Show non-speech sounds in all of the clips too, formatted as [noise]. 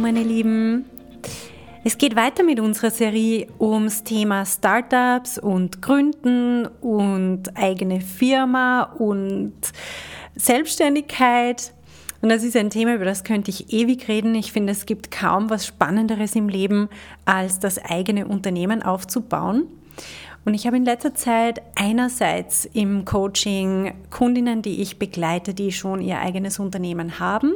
Meine Lieben. Es geht weiter mit unserer Serie ums Thema Startups und Gründen und eigene Firma und Selbstständigkeit. Und das ist ein Thema, über das könnte ich ewig reden. Ich finde, es gibt kaum was Spannenderes im Leben, als das eigene Unternehmen aufzubauen. Und ich habe in letzter Zeit einerseits im Coaching Kundinnen, die ich begleite, die schon ihr eigenes Unternehmen haben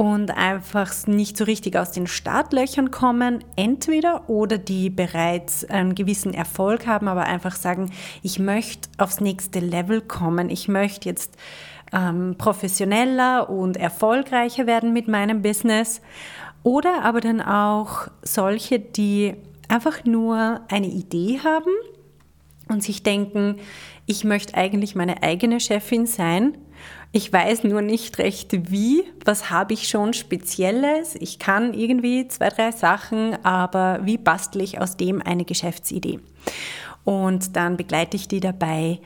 und einfach nicht so richtig aus den Startlöchern kommen, entweder oder die bereits einen gewissen Erfolg haben, aber einfach sagen, ich möchte aufs nächste Level kommen, ich möchte jetzt ähm, professioneller und erfolgreicher werden mit meinem Business. Oder aber dann auch solche, die einfach nur eine Idee haben und sich denken, ich möchte eigentlich meine eigene Chefin sein ich weiß nur nicht recht wie. Was habe ich schon Spezielles? Ich kann irgendwie zwei, drei Sachen, aber wie bastle ich aus dem eine Geschäftsidee? Und dann begleite ich die dabei,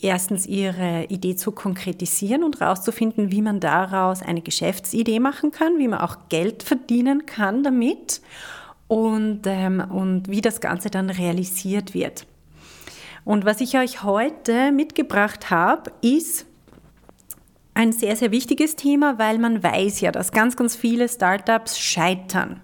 erstens ihre Idee zu konkretisieren und herauszufinden, wie man daraus eine Geschäftsidee machen kann, wie man auch Geld verdienen kann damit und, ähm, und wie das Ganze dann realisiert wird. Und was ich euch heute mitgebracht habe, ist ein sehr, sehr wichtiges Thema, weil man weiß ja, dass ganz, ganz viele Startups scheitern.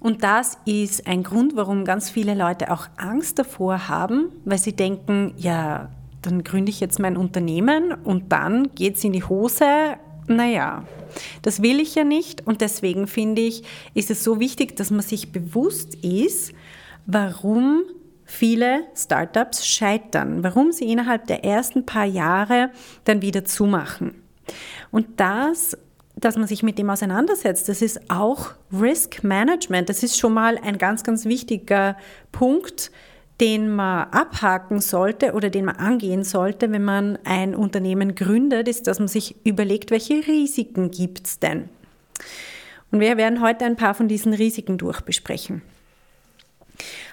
Und das ist ein Grund, warum ganz viele Leute auch Angst davor haben, weil sie denken, ja, dann gründe ich jetzt mein Unternehmen und dann geht es in die Hose. Naja, das will ich ja nicht und deswegen finde ich, ist es so wichtig, dass man sich bewusst ist, warum viele Startups scheitern, warum sie innerhalb der ersten paar Jahre dann wieder zumachen. Und das dass man sich mit dem auseinandersetzt, das ist auch Risk Management. Das ist schon mal ein ganz, ganz wichtiger Punkt, den man abhaken sollte oder den man angehen sollte, wenn man ein Unternehmen gründet, ist, dass man sich überlegt, welche Risiken gibt es denn? Und wir werden heute ein paar von diesen Risiken durchbesprechen.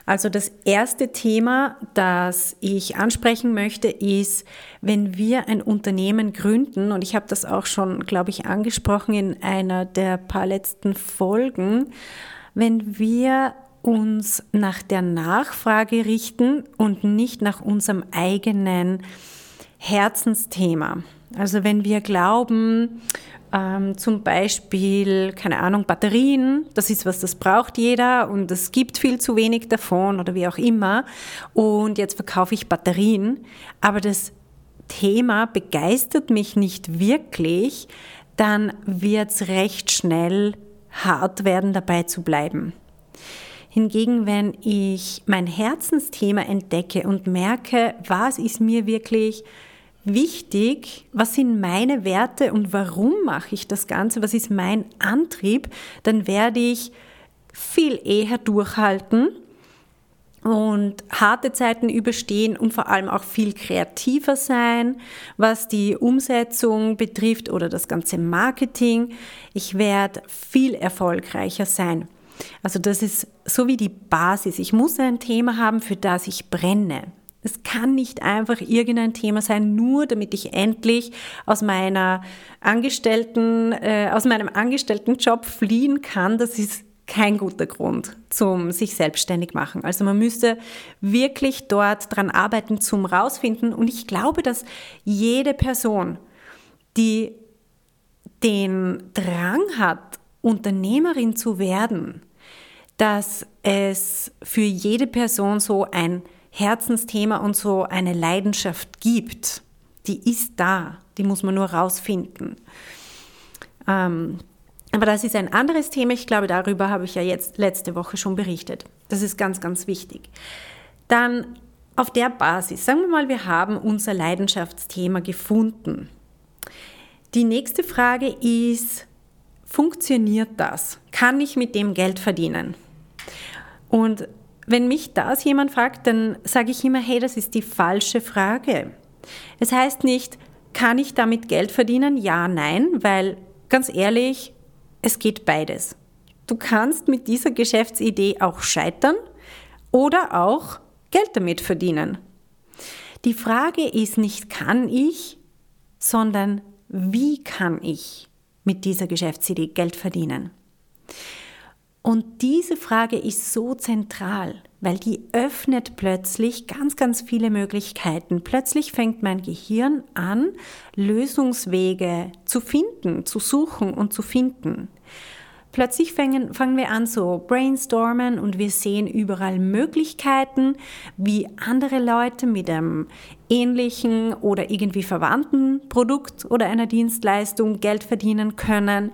Also das erste Thema, das ich ansprechen möchte, ist, wenn wir ein Unternehmen gründen, und ich habe das auch schon, glaube ich, angesprochen in einer der paar letzten Folgen, wenn wir uns nach der Nachfrage richten und nicht nach unserem eigenen Herzensthema. Also wenn wir glauben, ähm, zum Beispiel, keine Ahnung, Batterien, das ist was, das braucht jeder und es gibt viel zu wenig davon oder wie auch immer. Und jetzt verkaufe ich Batterien, aber das Thema begeistert mich nicht wirklich, dann wird es recht schnell hart werden, dabei zu bleiben. Hingegen, wenn ich mein Herzensthema entdecke und merke, was ist mir wirklich wichtig, was sind meine Werte und warum mache ich das Ganze, was ist mein Antrieb, dann werde ich viel eher durchhalten und harte Zeiten überstehen und vor allem auch viel kreativer sein, was die Umsetzung betrifft oder das ganze Marketing. Ich werde viel erfolgreicher sein. Also das ist so wie die Basis. Ich muss ein Thema haben, für das ich brenne. Es kann nicht einfach irgendein Thema sein, nur damit ich endlich aus meiner Angestellten, äh, aus meinem Angestelltenjob fliehen kann. Das ist kein guter Grund zum sich selbstständig machen. Also man müsste wirklich dort dran arbeiten zum rausfinden. Und ich glaube, dass jede Person, die den Drang hat, Unternehmerin zu werden, dass es für jede Person so ein Herzensthema und so eine Leidenschaft gibt, die ist da, die muss man nur rausfinden. Ähm, aber das ist ein anderes Thema. Ich glaube, darüber habe ich ja jetzt letzte Woche schon berichtet. Das ist ganz, ganz wichtig. Dann auf der Basis, sagen wir mal, wir haben unser Leidenschaftsthema gefunden. Die nächste Frage ist, funktioniert das? Kann ich mit dem Geld verdienen? Und wenn mich das jemand fragt, dann sage ich immer, hey, das ist die falsche Frage. Es heißt nicht, kann ich damit Geld verdienen? Ja, nein, weil ganz ehrlich, es geht beides. Du kannst mit dieser Geschäftsidee auch scheitern oder auch Geld damit verdienen. Die Frage ist nicht, kann ich, sondern wie kann ich mit dieser Geschäftsidee Geld verdienen? Und diese Frage ist so zentral, weil die öffnet plötzlich ganz, ganz viele Möglichkeiten. Plötzlich fängt mein Gehirn an, Lösungswege zu finden, zu suchen und zu finden. Plötzlich fangen, fangen wir an so brainstormen und wir sehen überall Möglichkeiten, wie andere Leute mit einem ähnlichen oder irgendwie verwandten Produkt oder einer Dienstleistung Geld verdienen können.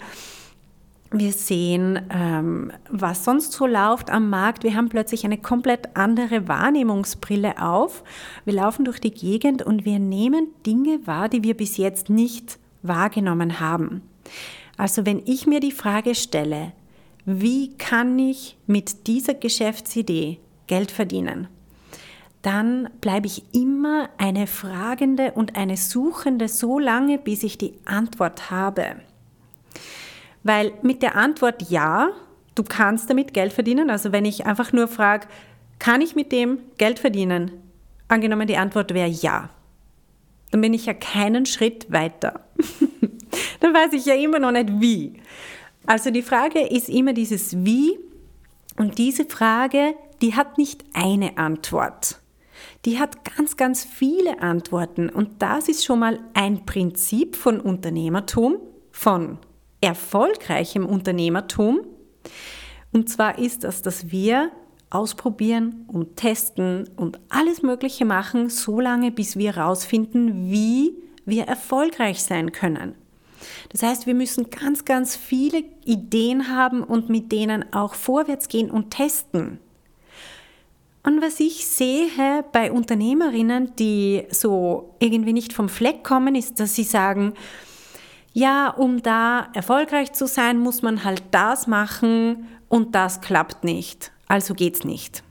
Wir sehen, ähm, was sonst so läuft am Markt. Wir haben plötzlich eine komplett andere Wahrnehmungsbrille auf. Wir laufen durch die Gegend und wir nehmen Dinge wahr, die wir bis jetzt nicht wahrgenommen haben. Also wenn ich mir die Frage stelle, wie kann ich mit dieser Geschäftsidee Geld verdienen, dann bleibe ich immer eine Fragende und eine Suchende so lange, bis ich die Antwort habe. Weil mit der Antwort ja, du kannst damit Geld verdienen, also wenn ich einfach nur frage, kann ich mit dem Geld verdienen? Angenommen, die Antwort wäre ja. Dann bin ich ja keinen Schritt weiter. [laughs] dann weiß ich ja immer noch nicht wie. Also die Frage ist immer dieses Wie und diese Frage, die hat nicht eine Antwort. Die hat ganz, ganz viele Antworten und das ist schon mal ein Prinzip von Unternehmertum, von erfolgreichem Unternehmertum. Und zwar ist das, dass wir ausprobieren und testen und alles Mögliche machen, so lange, bis wir herausfinden, wie wir erfolgreich sein können. Das heißt, wir müssen ganz, ganz viele Ideen haben und mit denen auch vorwärts gehen und testen. Und was ich sehe bei Unternehmerinnen, die so irgendwie nicht vom Fleck kommen, ist, dass sie sagen, ja, um da erfolgreich zu sein, muss man halt das machen und das klappt nicht. Also geht's nicht.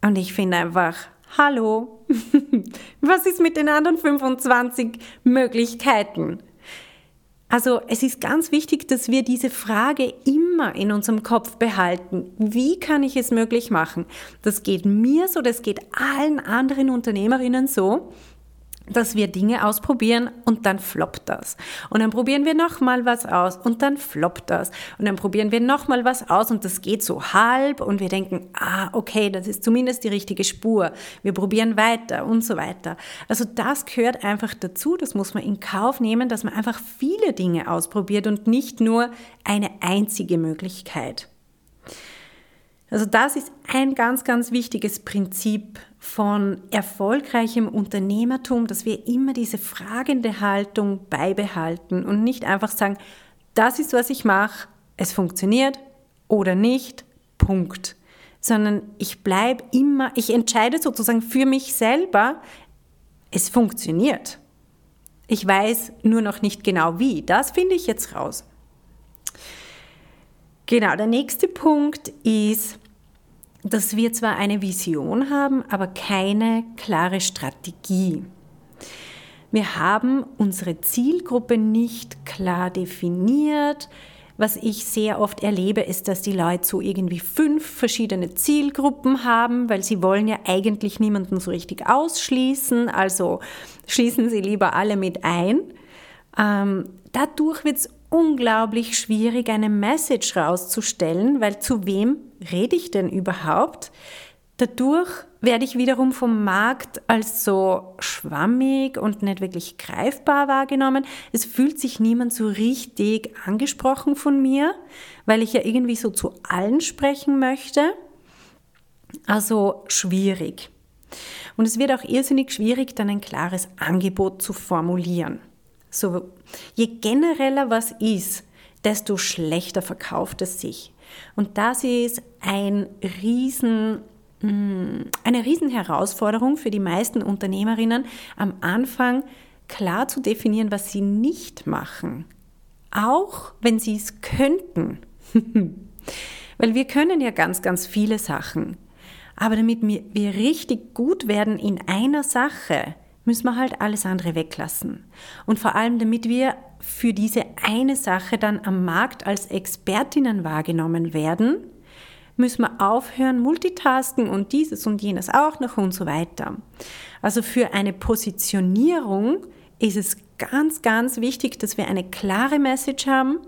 Und ich finde einfach, hallo, [laughs] was ist mit den anderen 25 Möglichkeiten? Also es ist ganz wichtig, dass wir diese Frage immer in unserem Kopf behalten. Wie kann ich es möglich machen? Das geht mir so, das geht allen anderen Unternehmerinnen so dass wir Dinge ausprobieren und dann floppt das. Und dann probieren wir nochmal was aus und dann floppt das. Und dann probieren wir nochmal was aus und das geht so halb und wir denken, ah, okay, das ist zumindest die richtige Spur. Wir probieren weiter und so weiter. Also das gehört einfach dazu, das muss man in Kauf nehmen, dass man einfach viele Dinge ausprobiert und nicht nur eine einzige Möglichkeit. Also das ist ein ganz, ganz wichtiges Prinzip von erfolgreichem Unternehmertum, dass wir immer diese fragende Haltung beibehalten und nicht einfach sagen, das ist, was ich mache, es funktioniert oder nicht, Punkt. Sondern ich bleibe immer, ich entscheide sozusagen für mich selber, es funktioniert. Ich weiß nur noch nicht genau wie. Das finde ich jetzt raus. Genau, der nächste Punkt ist, dass wir zwar eine Vision haben, aber keine klare Strategie. Wir haben unsere Zielgruppe nicht klar definiert. Was ich sehr oft erlebe, ist, dass die Leute so irgendwie fünf verschiedene Zielgruppen haben, weil sie wollen ja eigentlich niemanden so richtig ausschließen. Also schließen sie lieber alle mit ein. Ähm, dadurch wird es unglaublich schwierig, eine Message rauszustellen, weil zu wem rede ich denn überhaupt? Dadurch werde ich wiederum vom Markt als so schwammig und nicht wirklich greifbar wahrgenommen. Es fühlt sich niemand so richtig angesprochen von mir, weil ich ja irgendwie so zu allen sprechen möchte. Also schwierig. Und es wird auch irrsinnig schwierig, dann ein klares Angebot zu formulieren. So, je genereller was ist, desto schlechter verkauft es sich. Und das ist ein riesen, mm, eine riesen Herausforderung für die meisten Unternehmerinnen, am Anfang klar zu definieren, was sie nicht machen. auch wenn sie es könnten. [laughs] Weil wir können ja ganz, ganz viele Sachen. Aber damit wir richtig gut werden in einer Sache, müssen wir halt alles andere weglassen. Und vor allem, damit wir für diese eine Sache dann am Markt als Expertinnen wahrgenommen werden, müssen wir aufhören, multitasken und dieses und jenes auch noch und so weiter. Also für eine Positionierung ist es ganz, ganz wichtig, dass wir eine klare Message haben,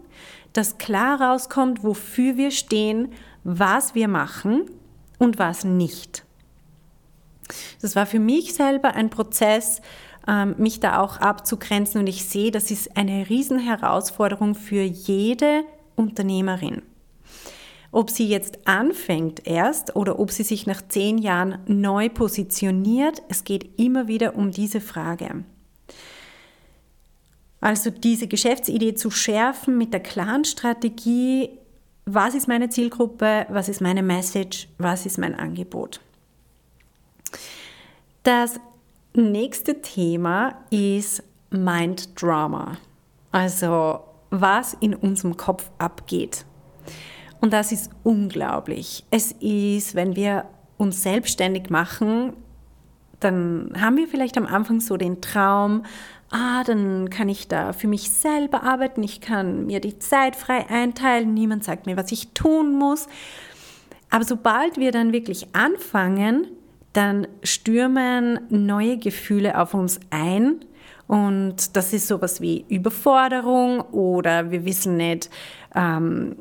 dass klar rauskommt, wofür wir stehen, was wir machen und was nicht. Das war für mich selber ein Prozess, ähm, mich da auch abzugrenzen und ich sehe, das ist eine Riesenherausforderung für jede Unternehmerin. Ob sie jetzt anfängt erst oder ob sie sich nach zehn Jahren neu positioniert, es geht immer wieder um diese Frage. Also diese Geschäftsidee zu schärfen mit der klaren Strategie, was ist meine Zielgruppe, was ist meine Message, was ist mein Angebot. Das nächste Thema ist Mind Drama, also was in unserem Kopf abgeht. Und das ist unglaublich. Es ist, wenn wir uns selbstständig machen, dann haben wir vielleicht am Anfang so den Traum, ah, dann kann ich da für mich selber arbeiten, ich kann mir die Zeit frei einteilen, niemand sagt mir, was ich tun muss. Aber sobald wir dann wirklich anfangen, dann stürmen neue Gefühle auf uns ein. Und das ist sowas wie Überforderung oder wir wissen nicht, ähm,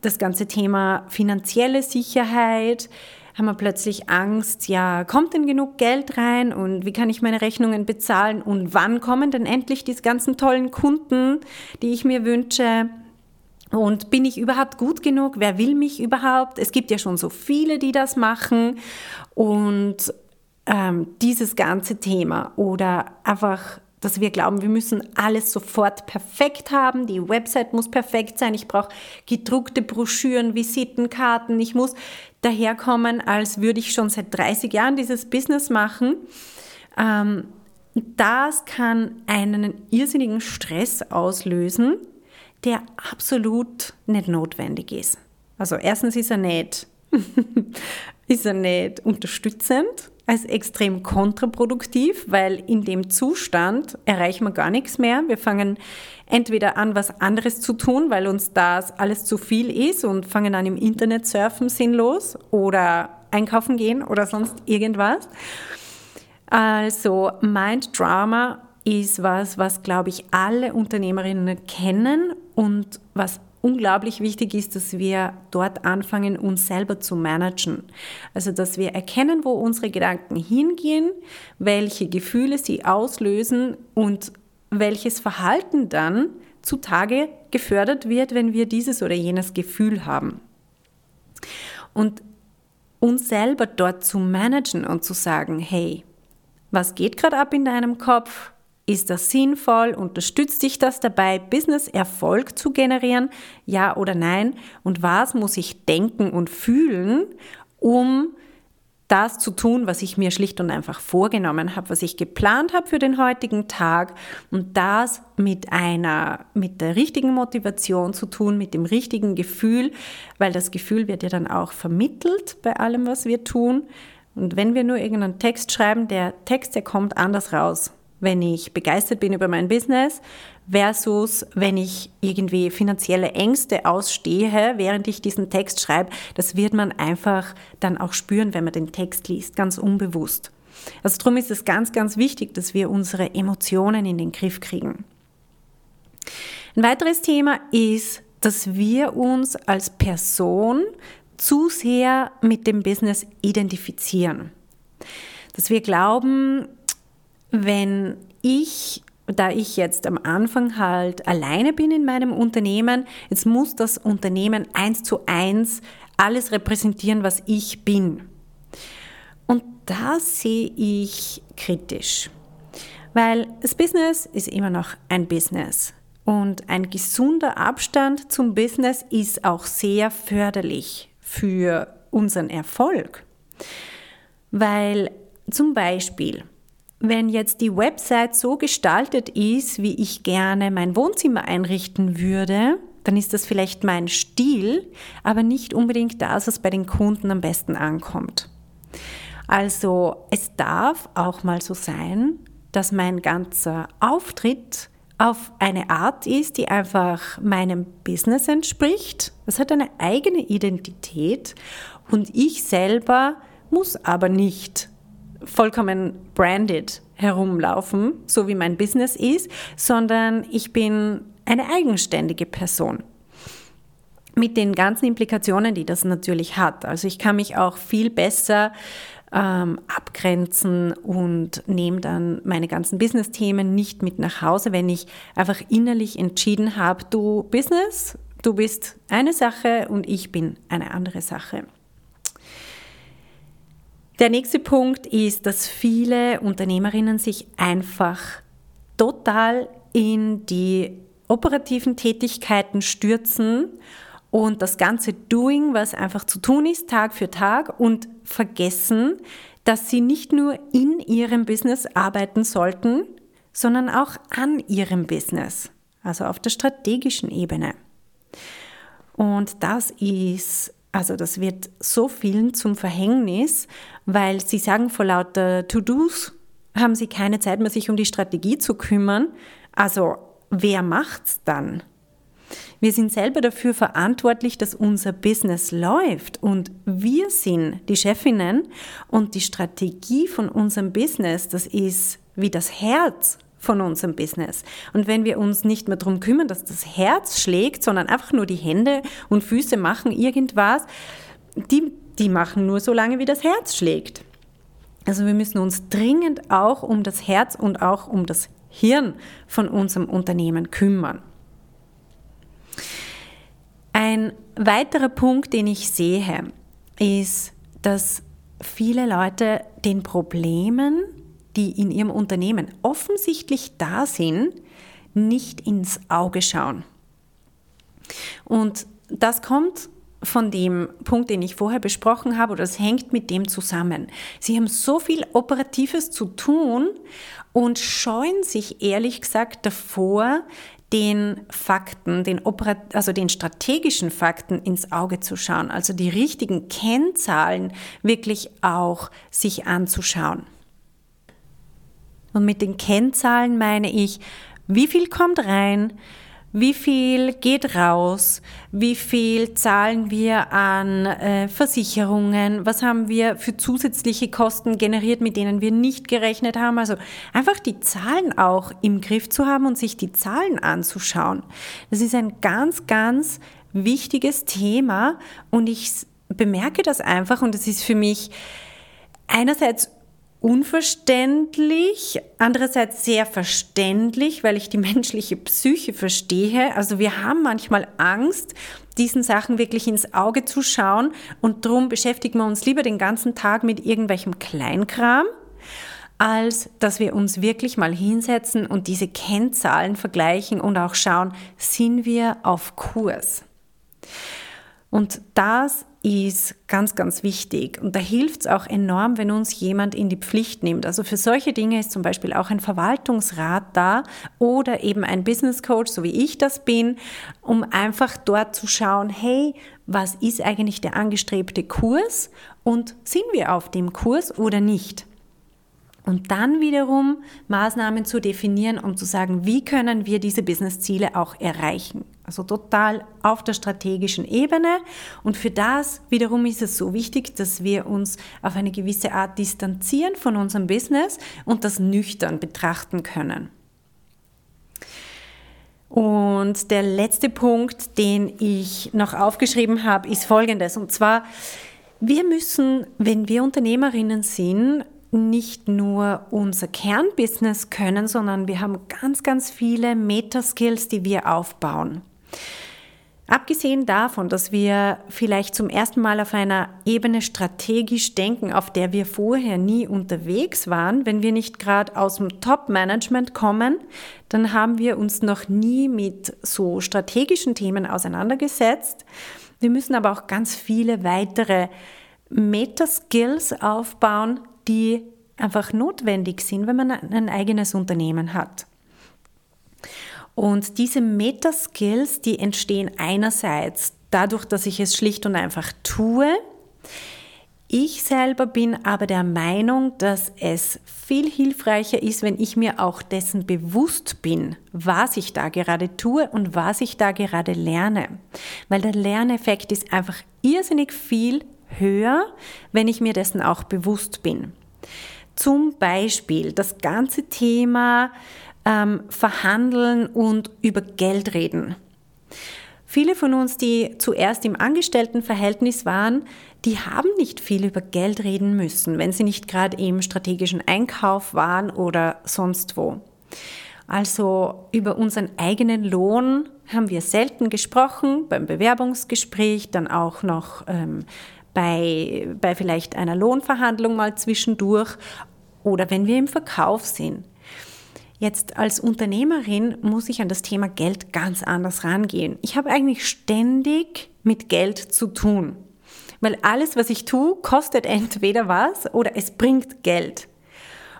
das ganze Thema finanzielle Sicherheit haben wir plötzlich Angst, ja, kommt denn genug Geld rein und wie kann ich meine Rechnungen bezahlen und wann kommen denn endlich diese ganzen tollen Kunden, die ich mir wünsche? Und bin ich überhaupt gut genug? Wer will mich überhaupt? Es gibt ja schon so viele, die das machen. Und ähm, dieses ganze Thema oder einfach dass wir glauben, wir müssen alles sofort perfekt haben, die Website muss perfekt sein, ich brauche gedruckte Broschüren, Visitenkarten, ich muss daherkommen, als würde ich schon seit 30 Jahren dieses Business machen. Ähm, das kann einen irrsinnigen Stress auslösen, der absolut nicht notwendig ist. Also erstens ist er nicht, [laughs] ist er nicht unterstützend als extrem kontraproduktiv, weil in dem Zustand erreichen wir gar nichts mehr. Wir fangen entweder an, was anderes zu tun, weil uns das alles zu viel ist und fangen an im Internet surfen sinnlos oder einkaufen gehen oder sonst irgendwas. Also Mind Drama ist was, was glaube ich alle Unternehmerinnen kennen und was unglaublich wichtig ist, dass wir dort anfangen, uns selber zu managen. Also, dass wir erkennen, wo unsere Gedanken hingehen, welche Gefühle sie auslösen und welches Verhalten dann zutage gefördert wird, wenn wir dieses oder jenes Gefühl haben. Und uns selber dort zu managen und zu sagen, hey, was geht gerade ab in deinem Kopf? Ist das sinnvoll? Unterstützt dich das dabei, Business-Erfolg zu generieren? Ja oder nein? Und was muss ich denken und fühlen, um das zu tun, was ich mir schlicht und einfach vorgenommen habe, was ich geplant habe für den heutigen Tag und das mit einer, mit der richtigen Motivation zu tun, mit dem richtigen Gefühl, weil das Gefühl wird ja dann auch vermittelt bei allem, was wir tun. Und wenn wir nur irgendeinen Text schreiben, der Text, der kommt anders raus wenn ich begeistert bin über mein Business versus wenn ich irgendwie finanzielle Ängste ausstehe, während ich diesen Text schreibe. Das wird man einfach dann auch spüren, wenn man den Text liest, ganz unbewusst. Also darum ist es ganz, ganz wichtig, dass wir unsere Emotionen in den Griff kriegen. Ein weiteres Thema ist, dass wir uns als Person zu sehr mit dem Business identifizieren. Dass wir glauben, wenn ich da ich jetzt am Anfang halt alleine bin in meinem Unternehmen, jetzt muss das Unternehmen eins zu eins alles repräsentieren, was ich bin. Und da sehe ich kritisch, weil das Business ist immer noch ein Business. Und ein gesunder Abstand zum Business ist auch sehr förderlich für unseren Erfolg. Weil zum Beispiel, wenn jetzt die Website so gestaltet ist, wie ich gerne mein Wohnzimmer einrichten würde, dann ist das vielleicht mein Stil, aber nicht unbedingt das, was bei den Kunden am besten ankommt. Also es darf auch mal so sein, dass mein ganzer Auftritt auf eine Art ist, die einfach meinem Business entspricht. Es hat eine eigene Identität und ich selber muss aber nicht vollkommen branded herumlaufen, so wie mein Business ist, sondern ich bin eine eigenständige Person. Mit den ganzen Implikationen, die das natürlich hat. Also ich kann mich auch viel besser ähm, abgrenzen und nehme dann meine ganzen Business-Themen nicht mit nach Hause, wenn ich einfach innerlich entschieden habe, du Business, du bist eine Sache und ich bin eine andere Sache. Der nächste Punkt ist, dass viele Unternehmerinnen sich einfach total in die operativen Tätigkeiten stürzen und das ganze Doing, was einfach zu tun ist, Tag für Tag und vergessen, dass sie nicht nur in ihrem Business arbeiten sollten, sondern auch an ihrem Business, also auf der strategischen Ebene. Und das ist also das wird so vielen zum Verhängnis, weil sie sagen, vor lauter To-Dos haben sie keine Zeit mehr, sich um die Strategie zu kümmern. Also wer macht's dann? Wir sind selber dafür verantwortlich, dass unser Business läuft und wir sind die Chefinnen und die Strategie von unserem Business, das ist wie das Herz von unserem Business. Und wenn wir uns nicht mehr darum kümmern, dass das Herz schlägt, sondern einfach nur die Hände und Füße machen irgendwas, die, die machen nur so lange, wie das Herz schlägt. Also wir müssen uns dringend auch um das Herz und auch um das Hirn von unserem Unternehmen kümmern. Ein weiterer Punkt, den ich sehe, ist, dass viele Leute den Problemen die in ihrem Unternehmen offensichtlich da sind, nicht ins Auge schauen. Und das kommt von dem Punkt, den ich vorher besprochen habe, oder es hängt mit dem zusammen. Sie haben so viel Operatives zu tun und scheuen sich ehrlich gesagt davor, den Fakten, den, Operat also den strategischen Fakten ins Auge zu schauen, also die richtigen Kennzahlen wirklich auch sich anzuschauen. Und mit den Kennzahlen meine ich, wie viel kommt rein, wie viel geht raus, wie viel zahlen wir an äh, Versicherungen, was haben wir für zusätzliche Kosten generiert, mit denen wir nicht gerechnet haben. Also einfach die Zahlen auch im Griff zu haben und sich die Zahlen anzuschauen. Das ist ein ganz, ganz wichtiges Thema und ich bemerke das einfach und es ist für mich einerseits unverständlich, andererseits sehr verständlich, weil ich die [laughs] menschliche Psyche verstehe. Also wir haben manchmal Angst, diesen Sachen wirklich ins Auge zu schauen und darum beschäftigen wir uns lieber den ganzen Tag mit irgendwelchem Kleinkram, als dass wir uns wirklich mal hinsetzen und diese Kennzahlen vergleichen und auch schauen, sind wir auf Kurs. Und das ist ganz, ganz wichtig. Und da hilft es auch enorm, wenn uns jemand in die Pflicht nimmt. Also für solche Dinge ist zum Beispiel auch ein Verwaltungsrat da oder eben ein Business Coach, so wie ich das bin, um einfach dort zu schauen, hey, was ist eigentlich der angestrebte Kurs und sind wir auf dem Kurs oder nicht? Und dann wiederum Maßnahmen zu definieren, um zu sagen, wie können wir diese Business-Ziele auch erreichen. Also total auf der strategischen Ebene. Und für das wiederum ist es so wichtig, dass wir uns auf eine gewisse Art distanzieren von unserem Business und das nüchtern betrachten können. Und der letzte Punkt, den ich noch aufgeschrieben habe, ist folgendes. Und zwar, wir müssen, wenn wir Unternehmerinnen sind, nicht nur unser Kernbusiness können, sondern wir haben ganz, ganz viele Meta-Skills, die wir aufbauen. Abgesehen davon, dass wir vielleicht zum ersten Mal auf einer Ebene strategisch denken, auf der wir vorher nie unterwegs waren, wenn wir nicht gerade aus dem Top-Management kommen, dann haben wir uns noch nie mit so strategischen Themen auseinandergesetzt. Wir müssen aber auch ganz viele weitere Meta-Skills aufbauen, die einfach notwendig sind, wenn man ein eigenes Unternehmen hat. Und diese Meta-Skills, die entstehen einerseits dadurch, dass ich es schlicht und einfach tue. Ich selber bin aber der Meinung, dass es viel hilfreicher ist, wenn ich mir auch dessen bewusst bin, was ich da gerade tue und was ich da gerade lerne. Weil der Lerneffekt ist einfach irrsinnig viel höher, wenn ich mir dessen auch bewusst bin. Zum Beispiel das ganze Thema ähm, Verhandeln und über Geld reden. Viele von uns, die zuerst im Angestelltenverhältnis waren, die haben nicht viel über Geld reden müssen, wenn sie nicht gerade im strategischen Einkauf waren oder sonst wo. Also über unseren eigenen Lohn haben wir selten gesprochen, beim Bewerbungsgespräch, dann auch noch ähm, bei, bei vielleicht einer Lohnverhandlung mal zwischendurch oder wenn wir im Verkauf sind. Jetzt als Unternehmerin muss ich an das Thema Geld ganz anders rangehen. Ich habe eigentlich ständig mit Geld zu tun, weil alles, was ich tue, kostet entweder was oder es bringt Geld.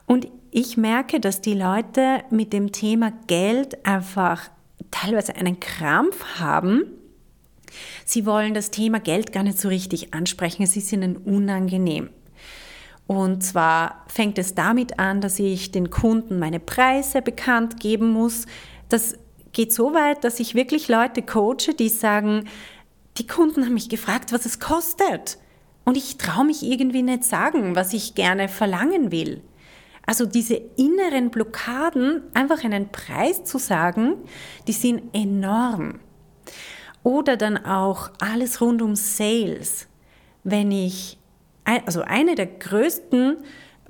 Und ich merke, dass die Leute mit dem Thema Geld einfach teilweise einen Krampf haben. Sie wollen das Thema Geld gar nicht so richtig ansprechen. Es ist ihnen unangenehm. Und zwar fängt es damit an, dass ich den Kunden meine Preise bekannt geben muss. Das geht so weit, dass ich wirklich Leute coache, die sagen, die Kunden haben mich gefragt, was es kostet. Und ich traue mich irgendwie nicht sagen, was ich gerne verlangen will. Also diese inneren Blockaden, einfach einen Preis zu sagen, die sind enorm. Oder dann auch alles rund um Sales. Wenn ich also eine der größten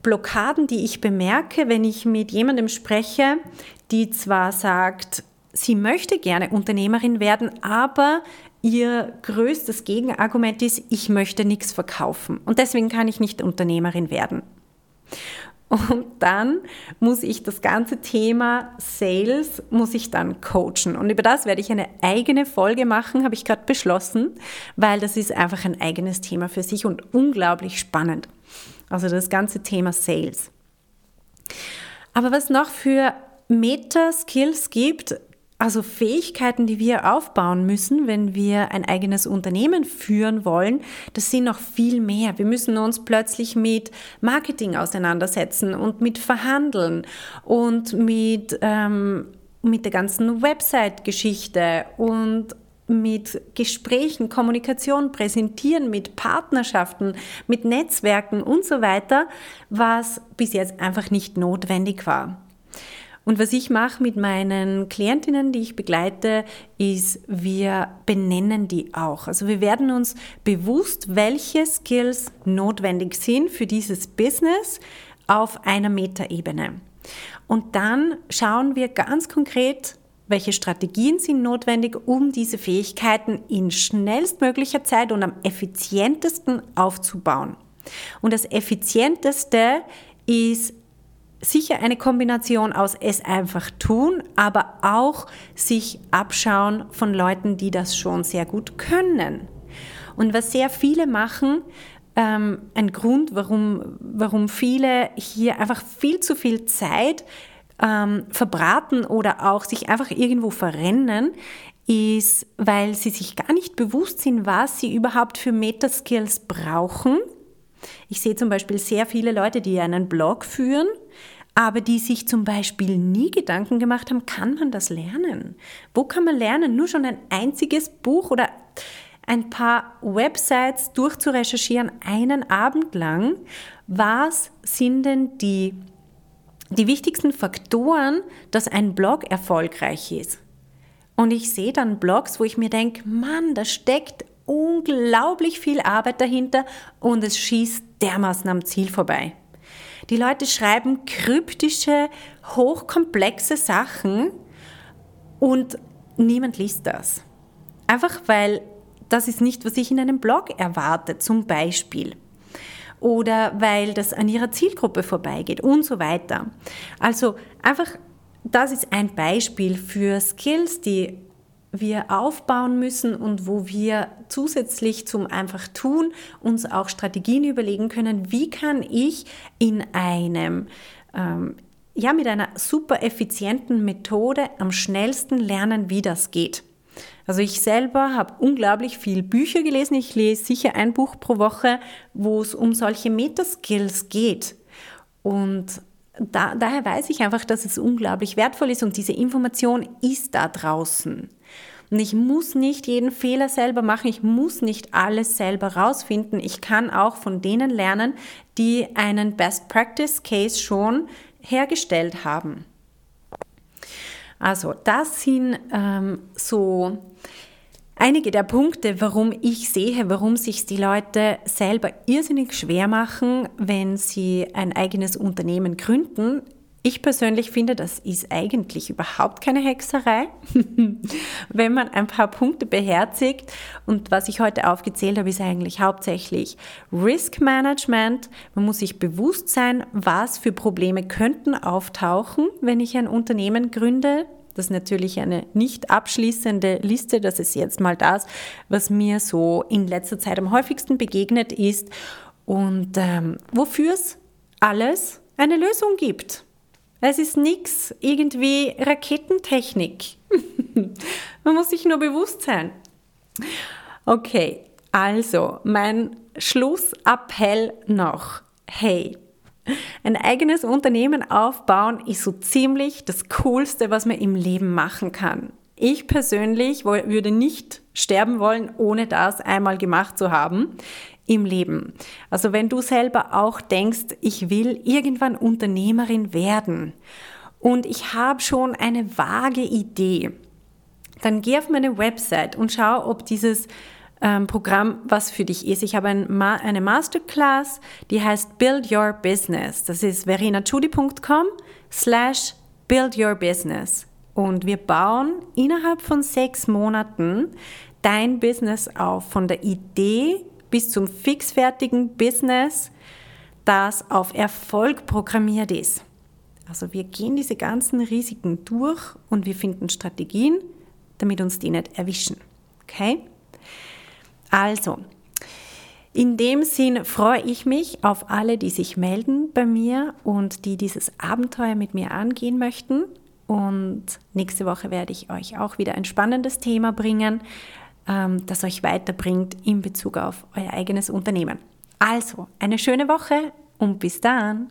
Blockaden, die ich bemerke, wenn ich mit jemandem spreche, die zwar sagt, sie möchte gerne Unternehmerin werden, aber ihr größtes Gegenargument ist, ich möchte nichts verkaufen und deswegen kann ich nicht Unternehmerin werden. Und dann muss ich das ganze Thema Sales, muss ich dann coachen. Und über das werde ich eine eigene Folge machen, habe ich gerade beschlossen, weil das ist einfach ein eigenes Thema für sich und unglaublich spannend. Also das ganze Thema Sales. Aber was noch für Meta-Skills gibt, also Fähigkeiten, die wir aufbauen müssen, wenn wir ein eigenes Unternehmen führen wollen, das sind noch viel mehr. Wir müssen uns plötzlich mit Marketing auseinandersetzen und mit Verhandeln und mit, ähm, mit der ganzen Website-Geschichte und mit Gesprächen, Kommunikation, Präsentieren, mit Partnerschaften, mit Netzwerken und so weiter, was bis jetzt einfach nicht notwendig war. Und was ich mache mit meinen Klientinnen, die ich begleite, ist, wir benennen die auch. Also wir werden uns bewusst, welche Skills notwendig sind für dieses Business auf einer Metaebene. Und dann schauen wir ganz konkret, welche Strategien sind notwendig, um diese Fähigkeiten in schnellstmöglicher Zeit und am effizientesten aufzubauen. Und das effizienteste ist sicher eine Kombination aus es einfach tun, aber auch sich abschauen von Leuten, die das schon sehr gut können. Und was sehr viele machen, ähm, ein Grund, warum, warum viele hier einfach viel zu viel Zeit ähm, verbraten oder auch sich einfach irgendwo verrennen, ist, weil sie sich gar nicht bewusst sind, was sie überhaupt für Metaskills brauchen. Ich sehe zum Beispiel sehr viele Leute, die einen Blog führen aber die sich zum Beispiel nie Gedanken gemacht haben, kann man das lernen? Wo kann man lernen? Nur schon ein einziges Buch oder ein paar Websites durchzurecherchieren, einen Abend lang. Was sind denn die, die wichtigsten Faktoren, dass ein Blog erfolgreich ist? Und ich sehe dann Blogs, wo ich mir denke, Mann, da steckt unglaublich viel Arbeit dahinter und es schießt dermaßen am Ziel vorbei. Die Leute schreiben kryptische, hochkomplexe Sachen und niemand liest das. Einfach weil das ist nicht, was ich in einem Blog erwarte, zum Beispiel. Oder weil das an ihrer Zielgruppe vorbeigeht und so weiter. Also einfach, das ist ein Beispiel für Skills, die wir aufbauen müssen und wo wir zusätzlich zum einfach tun uns auch Strategien überlegen können, wie kann ich in einem ähm, ja mit einer super effizienten Methode am schnellsten lernen, wie das geht. Also ich selber habe unglaublich viel Bücher gelesen. Ich lese sicher ein Buch pro Woche, wo es um solche Metaskills geht. Und da, daher weiß ich einfach, dass es unglaublich wertvoll ist und diese Information ist da draußen. Und ich muss nicht jeden Fehler selber machen, ich muss nicht alles selber rausfinden. Ich kann auch von denen lernen, die einen Best Practice Case schon hergestellt haben. Also das sind ähm, so einige der Punkte, warum ich sehe, warum sich die Leute selber irrsinnig schwer machen, wenn sie ein eigenes Unternehmen gründen. Ich persönlich finde, das ist eigentlich überhaupt keine Hexerei, [laughs] wenn man ein paar Punkte beherzigt. Und was ich heute aufgezählt habe, ist eigentlich hauptsächlich Risk Management. Man muss sich bewusst sein, was für Probleme könnten auftauchen, wenn ich ein Unternehmen gründe. Das ist natürlich eine nicht abschließende Liste. Das ist jetzt mal das, was mir so in letzter Zeit am häufigsten begegnet ist und ähm, wofür es alles eine Lösung gibt. Es ist nichts irgendwie Raketentechnik. [laughs] Man muss sich nur bewusst sein. Okay, also mein Schlussappell noch. Hey, ein eigenes Unternehmen aufbauen ist so ziemlich das Coolste, was man im Leben machen kann. Ich persönlich würde nicht sterben wollen, ohne das einmal gemacht zu haben im Leben. Also wenn du selber auch denkst, ich will irgendwann Unternehmerin werden und ich habe schon eine vage Idee, dann geh auf meine Website und schau, ob dieses ähm, Programm was für dich ist. Ich habe ein Ma eine Masterclass, die heißt Build Your Business. Das ist verenachudi.com slash Build Your Business. Und wir bauen innerhalb von sechs Monaten dein Business auf, von der Idee bis zum fixfertigen Business, das auf Erfolg programmiert ist. Also wir gehen diese ganzen Risiken durch und wir finden Strategien, damit uns die nicht erwischen. Okay? Also, in dem Sinn freue ich mich auf alle, die sich melden bei mir und die dieses Abenteuer mit mir angehen möchten. Und nächste Woche werde ich euch auch wieder ein spannendes Thema bringen, ähm, das euch weiterbringt in Bezug auf euer eigenes Unternehmen. Also, eine schöne Woche und bis dann.